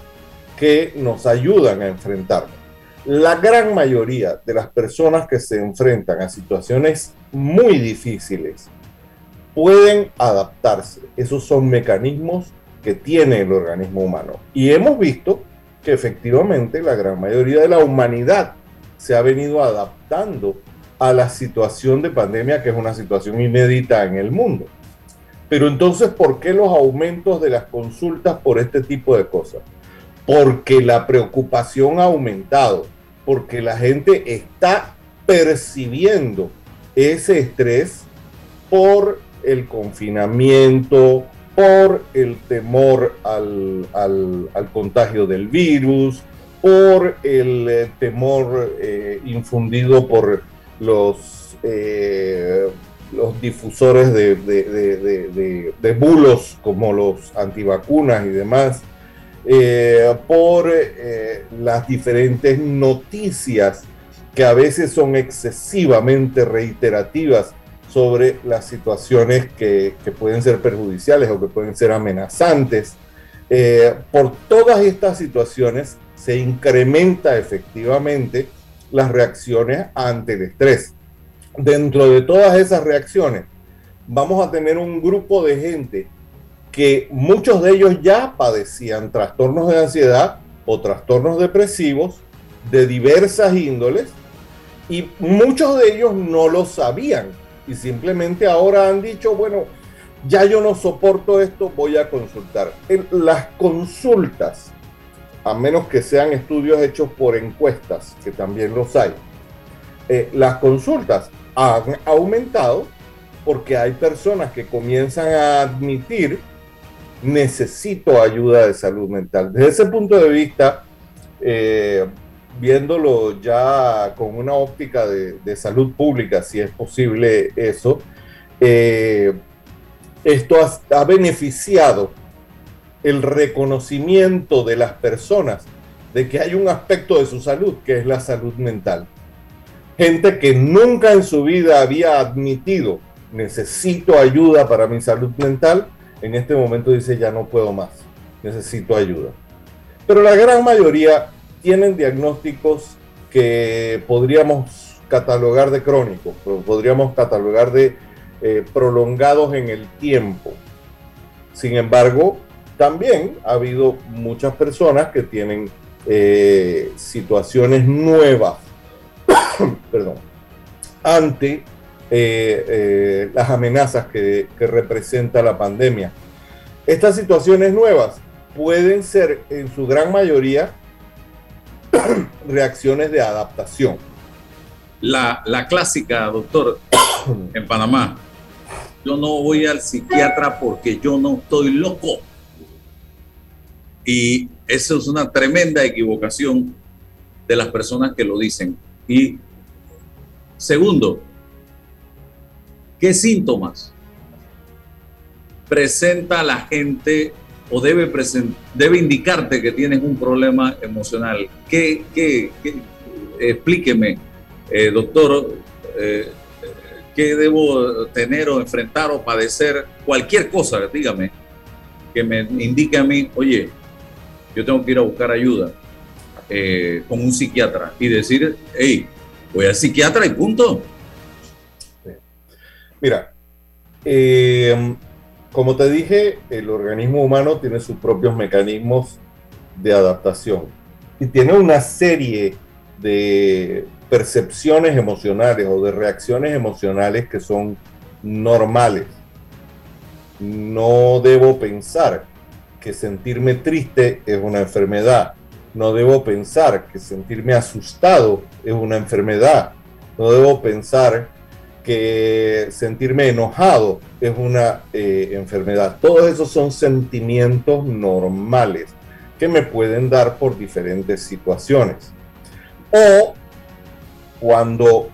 que nos ayudan a enfrentarnos. La gran mayoría de las personas que se enfrentan a situaciones muy difíciles pueden adaptarse. Esos son mecanismos que tiene el organismo humano. Y hemos visto que efectivamente la gran mayoría de la humanidad se ha venido adaptando a la situación de pandemia, que es una situación inédita en el mundo. Pero entonces, ¿por qué los aumentos de las consultas por este tipo de cosas? Porque la preocupación ha aumentado, porque la gente está percibiendo ese estrés por el confinamiento, por el temor al, contagio del virus, por el temor eh, infundido por los, eh, los difusores de, de, bulos como los antivacunas y demás, por las diferentes noticias que a veces son excesivamente reiterativas sobre las situaciones que, pueden ser perjudiciales o que pueden ser amenazantes. Eh, por todas estas situaciones se incrementa efectivamente las reacciones ante el estrés. Dentro de todas esas reacciones, vamos a tener un grupo de gente que muchos de ellos ya padecían trastornos de ansiedad o trastornos depresivos de diversas índoles y muchos de ellos no lo sabían y simplemente ahora han dicho, bueno, ya yo no soporto esto, voy a consultar. En las consultas, a menos que sean estudios hechos por encuestas, que también los hay, eh, las consultas han aumentado porque hay personas que comienzan a admitir necesito ayuda de salud mental. Desde ese punto de vista, eh, viéndolo ya con una óptica de, salud pública, si es posible eso, eh, esto ha, beneficiado el reconocimiento de las personas de que hay un aspecto de su salud, que es la salud mental. Gente que nunca en su vida había admitido, necesito ayuda para mi salud mental, en este momento dice, ya no puedo más, necesito ayuda. Pero la gran mayoría tienen diagnósticos que podríamos catalogar de crónicos, podríamos catalogar de eh, prolongados en el tiempo. Sin embargo, también ha habido muchas personas que tienen eh, situaciones nuevas, perdón, ante eh, las amenazas que, que representa la pandemia. Estas situaciones nuevas pueden ser en su gran mayoría reacciones de adaptación. La, clásica, doctor, en Panamá, yo no voy al psiquiatra porque yo no estoy loco. Y eso es una tremenda equivocación de las personas que lo dicen. Y segundo, ¿qué síntomas presenta la gente o debe, debe indicarte que tienes un problema emocional. ¿Qué, qué, explíqueme, eh, doctor, eh, qué debo tener o enfrentar o padecer, cualquier cosa, dígame, que me indique a mí, oye, yo tengo que ir a buscar ayuda eh, con un psiquiatra y decir, hey, voy al psiquiatra y punto. Mira, eh, como te dije, el organismo humano tiene sus propios mecanismos de adaptación y tiene una serie de percepciones emocionales o de reacciones emocionales que son normales. No debo pensar que sentirme triste es una enfermedad. No debo pensar que sentirme asustado es una enfermedad. No debo pensar que sentirme enojado es una eh, enfermedad. Todos esos son sentimientos normales que me pueden dar por diferentes situaciones. O cuando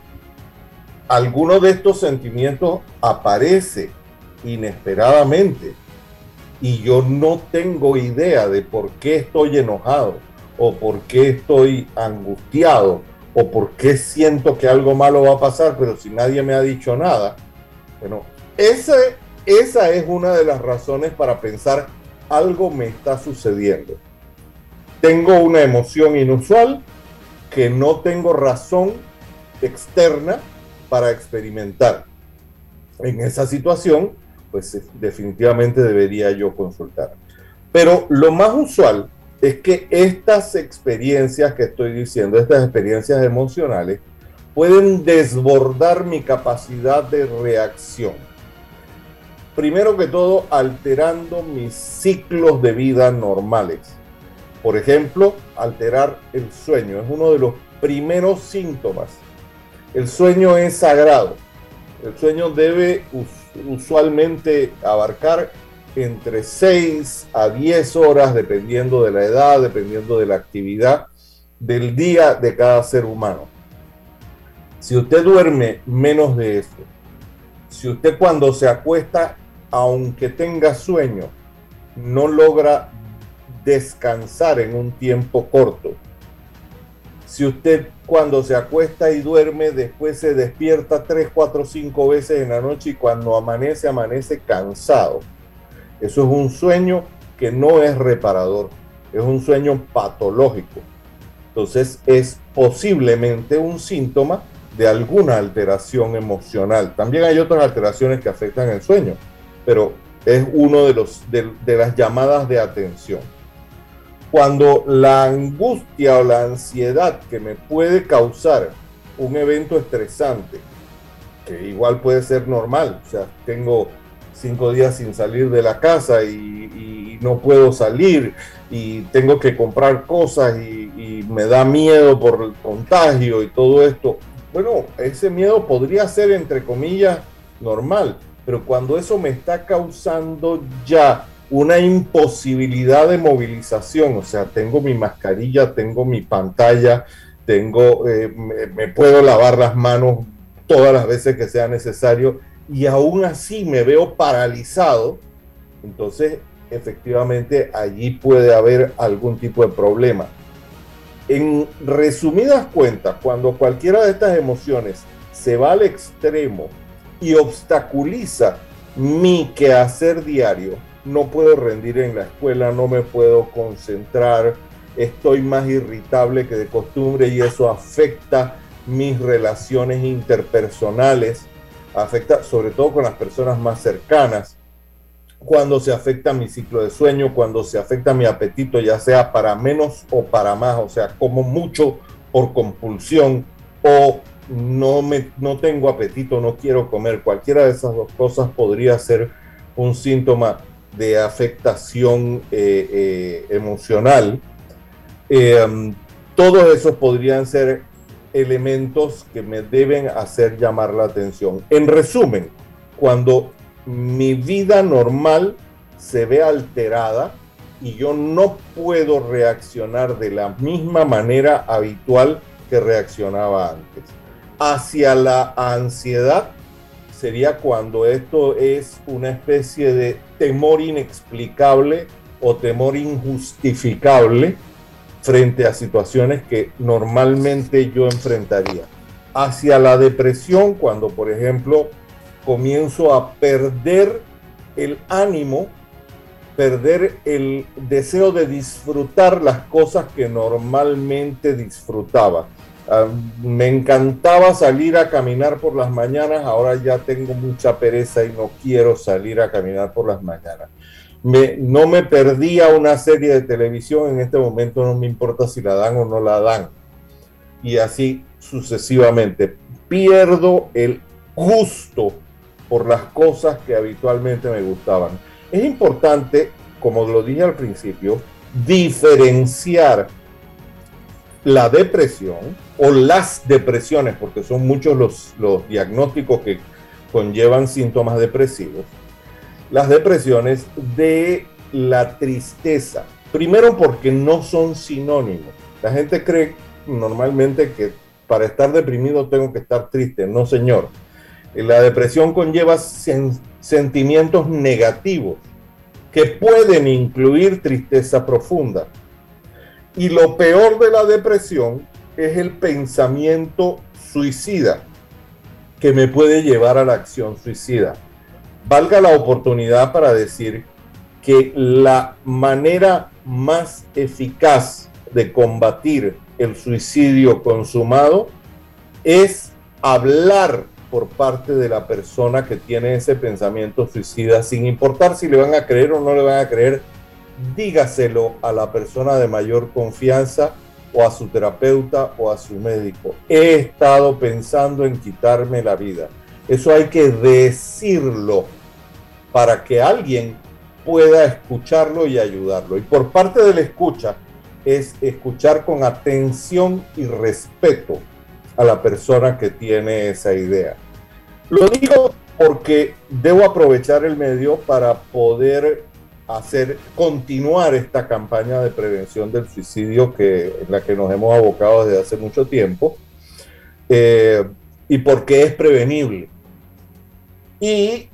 alguno de estos sentimientos aparece inesperadamente y yo no tengo idea de por qué estoy enojado o por qué estoy angustiado o por qué siento que algo malo va a pasar, pero si nadie me ha dicho nada, bueno, esa, esa es una de las razones para pensar algo me está sucediendo. Tengo una emoción inusual que no tengo razón externa para experimentar. En esa situación, pues definitivamente debería yo consultar. Pero lo más usual es que estas experiencias que estoy diciendo, estas experiencias emocionales, pueden desbordar mi capacidad de reacción. Primero que todo, alterando mis ciclos de vida normales. Por ejemplo, alterar el sueño es uno de los primeros síntomas. El sueño es sagrado. El sueño debe usualmente abarcar entre 6 a 10 horas, dependiendo de la edad, dependiendo de la actividad del día de cada ser humano. Si usted duerme menos de eso, si usted cuando se acuesta, aunque tenga sueño, no logra descansar en un tiempo corto, si usted cuando se acuesta y duerme, después se despierta 3, 4, 5 veces en la noche y cuando amanece, amanece cansado. Eso es un sueño que no es reparador, es un sueño patológico. Entonces es posiblemente un síntoma de alguna alteración emocional. También hay otras alteraciones que afectan el sueño, pero es uno de, los, de, de las llamadas de atención cuando la angustia o la ansiedad que me puede causar un evento estresante, que igual puede ser normal, o sea, tengo cinco días sin salir de la casa y, no puedo salir y tengo que comprar cosas y, me da miedo por el contagio y todo esto. Bueno, ese miedo podría ser entre comillas normal, pero cuando eso me está causando ya una imposibilidad de movilización, o sea, tengo mi mascarilla, tengo mi pantalla, tengo, eh, me, puedo lavar las manos todas las veces que sea necesario y aún así me veo paralizado, entonces efectivamente allí puede haber algún tipo de problema. En resumidas cuentas, cuando cualquiera de estas emociones se va al extremo y obstaculiza mi quehacer diario, no puedo rendir en la escuela, no me puedo concentrar, estoy más irritable que de costumbre y eso afecta mis relaciones interpersonales, afecta sobre todo con las personas más cercanas, cuando se afecta mi ciclo de sueño, cuando se afecta mi apetito, ya sea para menos o para más, o sea, como mucho por compulsión o no, me, no tengo apetito, no quiero comer, cualquiera de esas dos cosas podría ser un síntoma de afectación eh, eh, emocional, eh, todos esos podrían ser elementos que me deben hacer llamar la atención. En resumen, cuando mi vida normal se ve alterada y yo no puedo reaccionar de la misma manera habitual que reaccionaba antes. Hacia la ansiedad sería cuando esto es una especie de temor inexplicable o temor injustificable frente a situaciones que normalmente yo enfrentaría. Hacia la depresión, cuando por ejemplo comienzo a perder el ánimo, perder el deseo de disfrutar las cosas que normalmente disfrutaba Ah, me encantaba salir a caminar por las mañanas, ahora ya tengo mucha pereza y no quiero salir a caminar por las mañanas. No me perdía una serie de televisión, en este momento no me importa si la dan o no la dan. Y así sucesivamente. Pierdo el gusto por las cosas que habitualmente me gustaban. Es importante, como lo dije al principio, diferenciar la depresión o las depresiones, porque son muchos los, los diagnósticos que conllevan síntomas depresivos, las depresiones de la tristeza. Primero porque no son sinónimos. La gente cree normalmente que para estar deprimido tengo que estar triste. No, señor. La depresión conlleva sentimientos negativos que pueden incluir tristeza profunda. Y lo peor de la depresión es el pensamiento suicida que me puede llevar a la acción suicida. Valga la oportunidad para decir que la manera más eficaz de combatir el suicidio consumado es hablar por parte de la persona que tiene ese pensamiento suicida, sin importar si le van a creer o no le van a creer, dígaselo a la persona de mayor confianza o a su terapeuta o a su médico. He estado pensando en quitarme la vida. Eso hay que decirlo para que alguien pueda escucharlo y ayudarlo. Y por parte de la escucha es escuchar con atención y respeto a la persona que tiene esa idea. Lo digo porque debo aprovechar el medio para poder hacer continuar esta campaña de prevención del suicidio que en la que nos hemos abocado desde hace mucho tiempo eh, y porque es prevenible y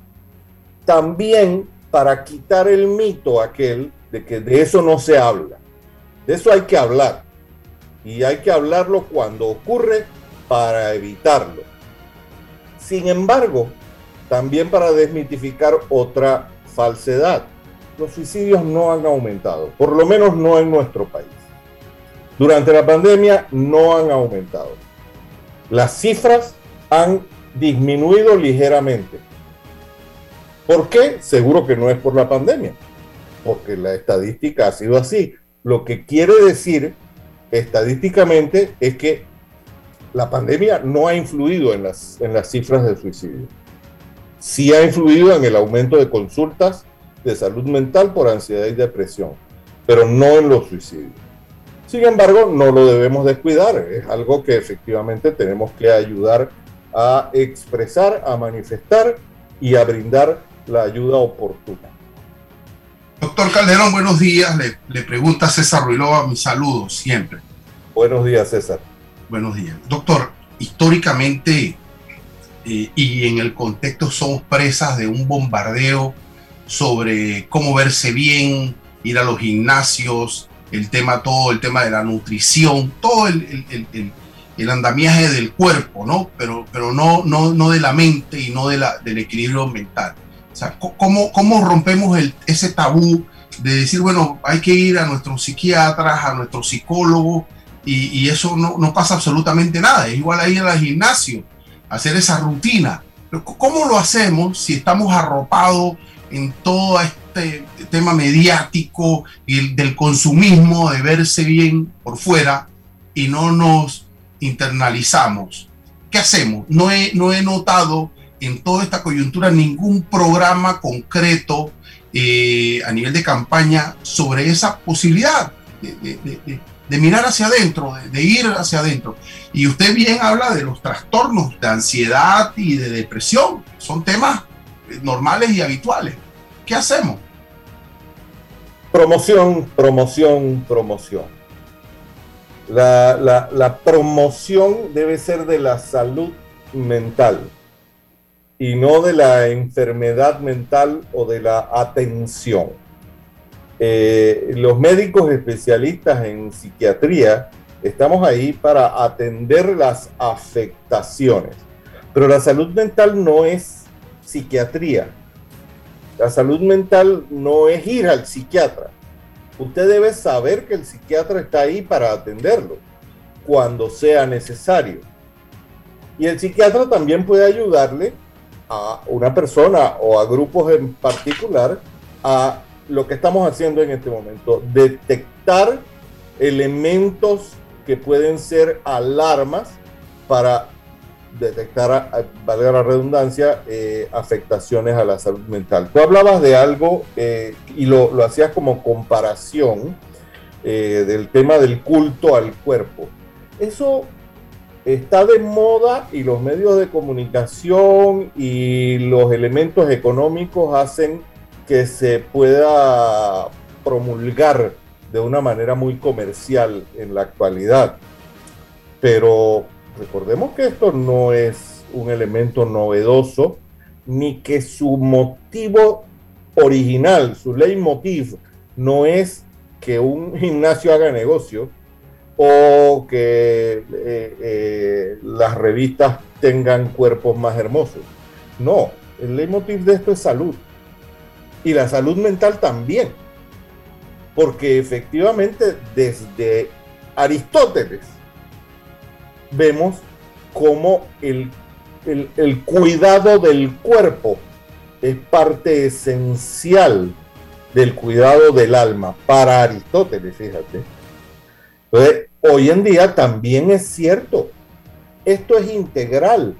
también para quitar el mito aquel de que de eso no se habla de eso hay que hablar y hay que hablarlo cuando ocurre para evitarlo. Sin embargo, también para desmitificar otra falsedad. Los suicidios no han aumentado, por lo menos no en nuestro país. Durante la pandemia no han aumentado. Las cifras han disminuido ligeramente. ¿Por qué? Seguro que no es por la pandemia, porque la estadística ha sido así. Lo que quiere decir estadísticamente es que la pandemia no ha influido en las, en las cifras de suicidio. Sí ha influido en el aumento de consultas de salud mental por ansiedad y depresión, pero no en los suicidios. Sin embargo, no lo debemos descuidar, es algo que efectivamente tenemos que ayudar a expresar, a manifestar y a brindar la ayuda oportuna. Doctor Calderón, buenos días. Le, le pregunta César Ruilova, mi saludo siempre. Buenos días, César. Buenos días. Doctor, históricamente eh, y en el contexto somos presas de un bombardeo sobre cómo verse bien, ir a los gimnasios, el tema todo, el tema de la nutrición, todo el, el, el, andamiaje del cuerpo, ¿no? Pero, pero no, no, no de la mente y no de la, del equilibrio mental. O sea, ¿cómo, cómo rompemos ese tabú de decir, bueno, hay que ir a nuestros psiquiatras, a nuestros psicólogos, y, eso no, pasa absolutamente nada. Es igual a ir al gimnasio, hacer esa rutina. ¿cómo lo hacemos si estamos arropados en todo este tema mediático y del consumismo, de verse bien por fuera y no nos internalizamos? ¿Qué hacemos? No he, no he notado en toda esta coyuntura ningún programa concreto eh, a nivel de campaña sobre esa posibilidad de, de mirar hacia adentro, de, ir hacia adentro. Y usted bien habla de los trastornos de ansiedad y de depresión. Son temas normales y habituales. ¿Qué hacemos? Promoción, promoción, promoción. La, la promoción debe ser de la salud mental y no de la enfermedad mental o de la atención eh, los médicos especialistas en psiquiatría estamos ahí para atender las afectaciones, pero la salud mental no es psiquiatría. La salud mental no es ir al psiquiatra. Usted debe saber que el psiquiatra está ahí para atenderlo cuando sea necesario. Y el psiquiatra también puede ayudarle a una persona o a grupos en particular a lo que estamos haciendo en este momento, detectar elementos que pueden ser alarmas para detectar, valga la redundancia, eh, afectaciones a la salud mental. Tú hablabas de algo eh, y lo, lo, hacías como comparación eh, del tema del culto al cuerpo. Eso está de moda y los medios de comunicación y los elementos económicos hacen que se pueda promulgar de una manera muy comercial en la actualidad. Pero recordemos que esto no es un elemento novedoso, ni que su motivo original, su leitmotiv, no es que un gimnasio haga negocio o que eh, eh, las revistas tengan cuerpos más hermosos. No, el leitmotiv de esto es salud. Y la salud mental también. Porque efectivamente desde Aristóteles vemos cómo el, el cuidado del cuerpo es parte esencial del cuidado del alma para Aristóteles, fíjate. Entonces, hoy en día también es cierto. Esto es integral.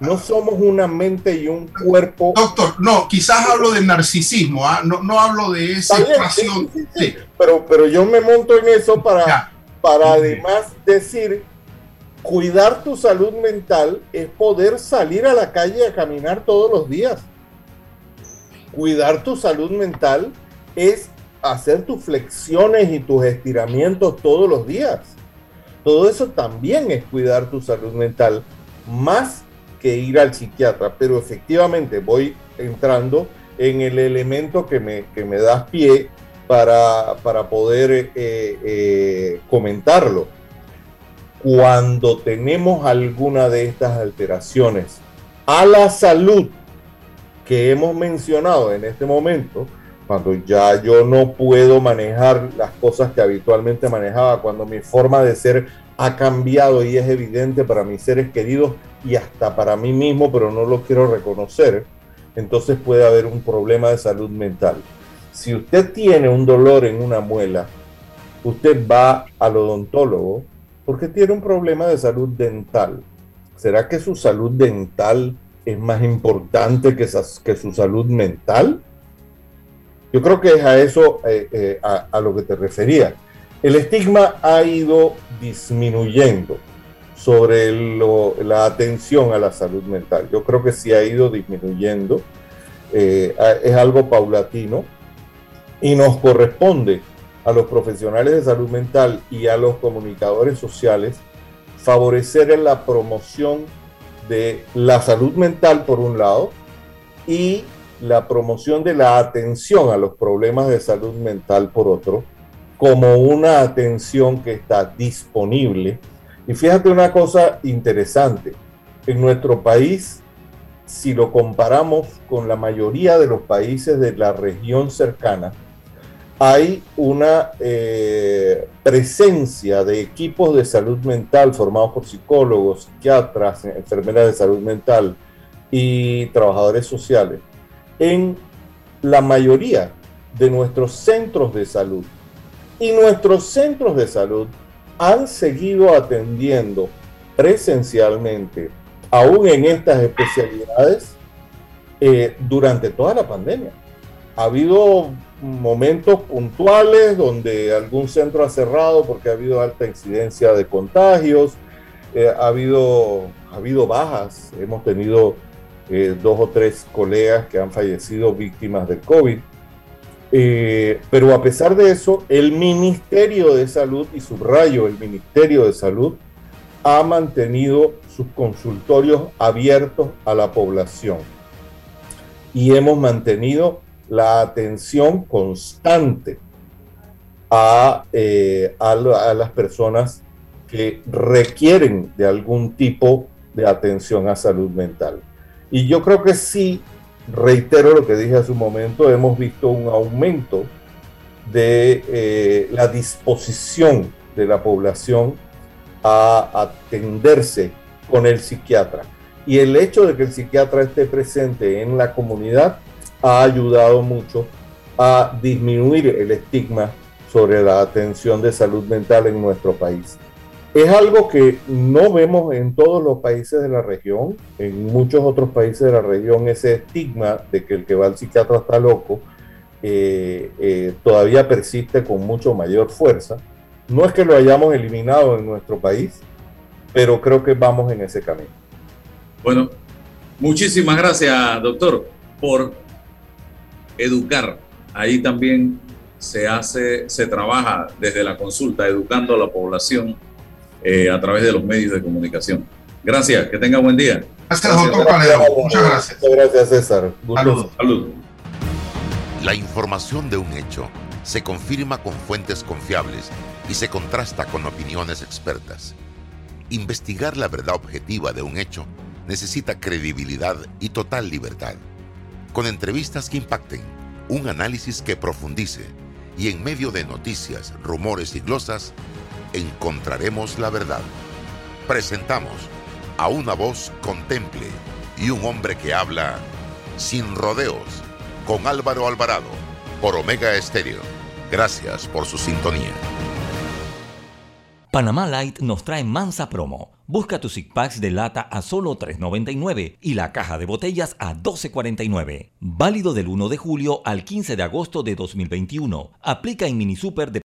No somos una mente y un cuerpo. Doctor, no, quizás hablo del narcisismo, ¿ah? no, no hablo de esa expresión. Sí, Pero, pero yo me monto en eso para, para además decir, cuidar tu salud mental es poder salir a la calle a caminar todos los días. Cuidar tu salud mental es hacer tus flexiones y tus estiramientos todos los días. Todo eso también es cuidar tu salud mental, más que ir al psiquiatra, pero efectivamente voy entrando en el elemento que me, que me das pie para, para poder eh, eh, comentarlo. Cuando tenemos alguna de estas alteraciones a la salud que hemos mencionado en este momento, cuando ya yo no puedo manejar las cosas que habitualmente manejaba, cuando mi forma de ser ha cambiado y es evidente para mis seres queridos y hasta para mí mismo, pero no lo quiero reconocer, entonces puede haber un problema de salud mental. Si usted tiene un dolor en una muela, usted va al odontólogo porque tiene un problema de salud dental. ¿Será que su salud dental es más importante que, que su salud mental? Yo creo que es a eso eh, eh, a, lo que te refería. El estigma ha ido disminuyendo sobre la atención a la salud mental. Yo creo que sí ha ido disminuyendo. Eh, es algo paulatino y nos corresponde a los profesionales de salud mental y a los comunicadores sociales favorecer la promoción de la salud mental por un lado y la promoción de la atención a los problemas de salud mental por otro, como una atención que está disponible. Y fíjate una cosa interesante, en nuestro país, si lo comparamos con la mayoría de los países de la región cercana, hay una eh, presencia de equipos de salud mental formados por psicólogos, psiquiatras, enfermeras de salud mental y trabajadores sociales en la mayoría de nuestros centros de salud. Y nuestros centros de salud han seguido atendiendo presencialmente, aún en estas especialidades, eh, durante toda la pandemia. Ha habido momentos puntuales donde algún centro ha cerrado porque ha habido alta incidencia de contagios, eh, ha, habido, ha habido bajas, hemos tenido eh, dos o tres colegas que han fallecido víctimas del COVID. Eh, pero a pesar de eso, el Ministerio de Salud, y subrayo, el Ministerio de Salud, ha mantenido sus consultorios abiertos a la población. Y hemos mantenido la atención constante a, eh, a las personas que requieren de algún tipo de atención a salud mental. Y yo creo que sí, reitero lo que dije hace un momento, hemos visto un aumento de eh, la disposición de la población a atenderse con el psiquiatra. Y el hecho de que el psiquiatra esté presente en la comunidad ha ayudado mucho a disminuir el estigma sobre la atención de salud mental en nuestro país. Es algo que no vemos en todos los países de la región. En muchos otros países de la región ese estigma de que el que va al psiquiatra está loco eh, eh, todavía persiste con mucho mayor fuerza. No es que lo hayamos eliminado en nuestro país, pero creo que vamos en ese camino. Bueno, muchísimas gracias, doctor, por educar. Ahí también se hace, se trabaja desde la consulta, educando a la población eh, a través de los medios de comunicación. Gracias, que tenga buen día. Gracias, doctor Calero. Muchas gracias. Muchas gracias, César. Saludos. Salud. La información de un hecho se confirma con fuentes confiables y se contrasta con opiniones expertas. Investigar la verdad objetiva de un hecho necesita credibilidad y total libertad. Con entrevistas que impacten, un análisis que profundice y en medio de noticias, rumores y glosas, encontraremos la verdad. Presentamos a una voz contemple y un hombre que habla sin rodeos con Álvaro Alvarado por Omega Estéreo. Gracias por su sintonía. Panamá Light nos trae mansa promo. Busca tus six packs de lata a solo $3.99 y la caja de botellas a $12.49. Válido del 1 de julio al 15 de agosto de 2021. Aplica en Mini Super de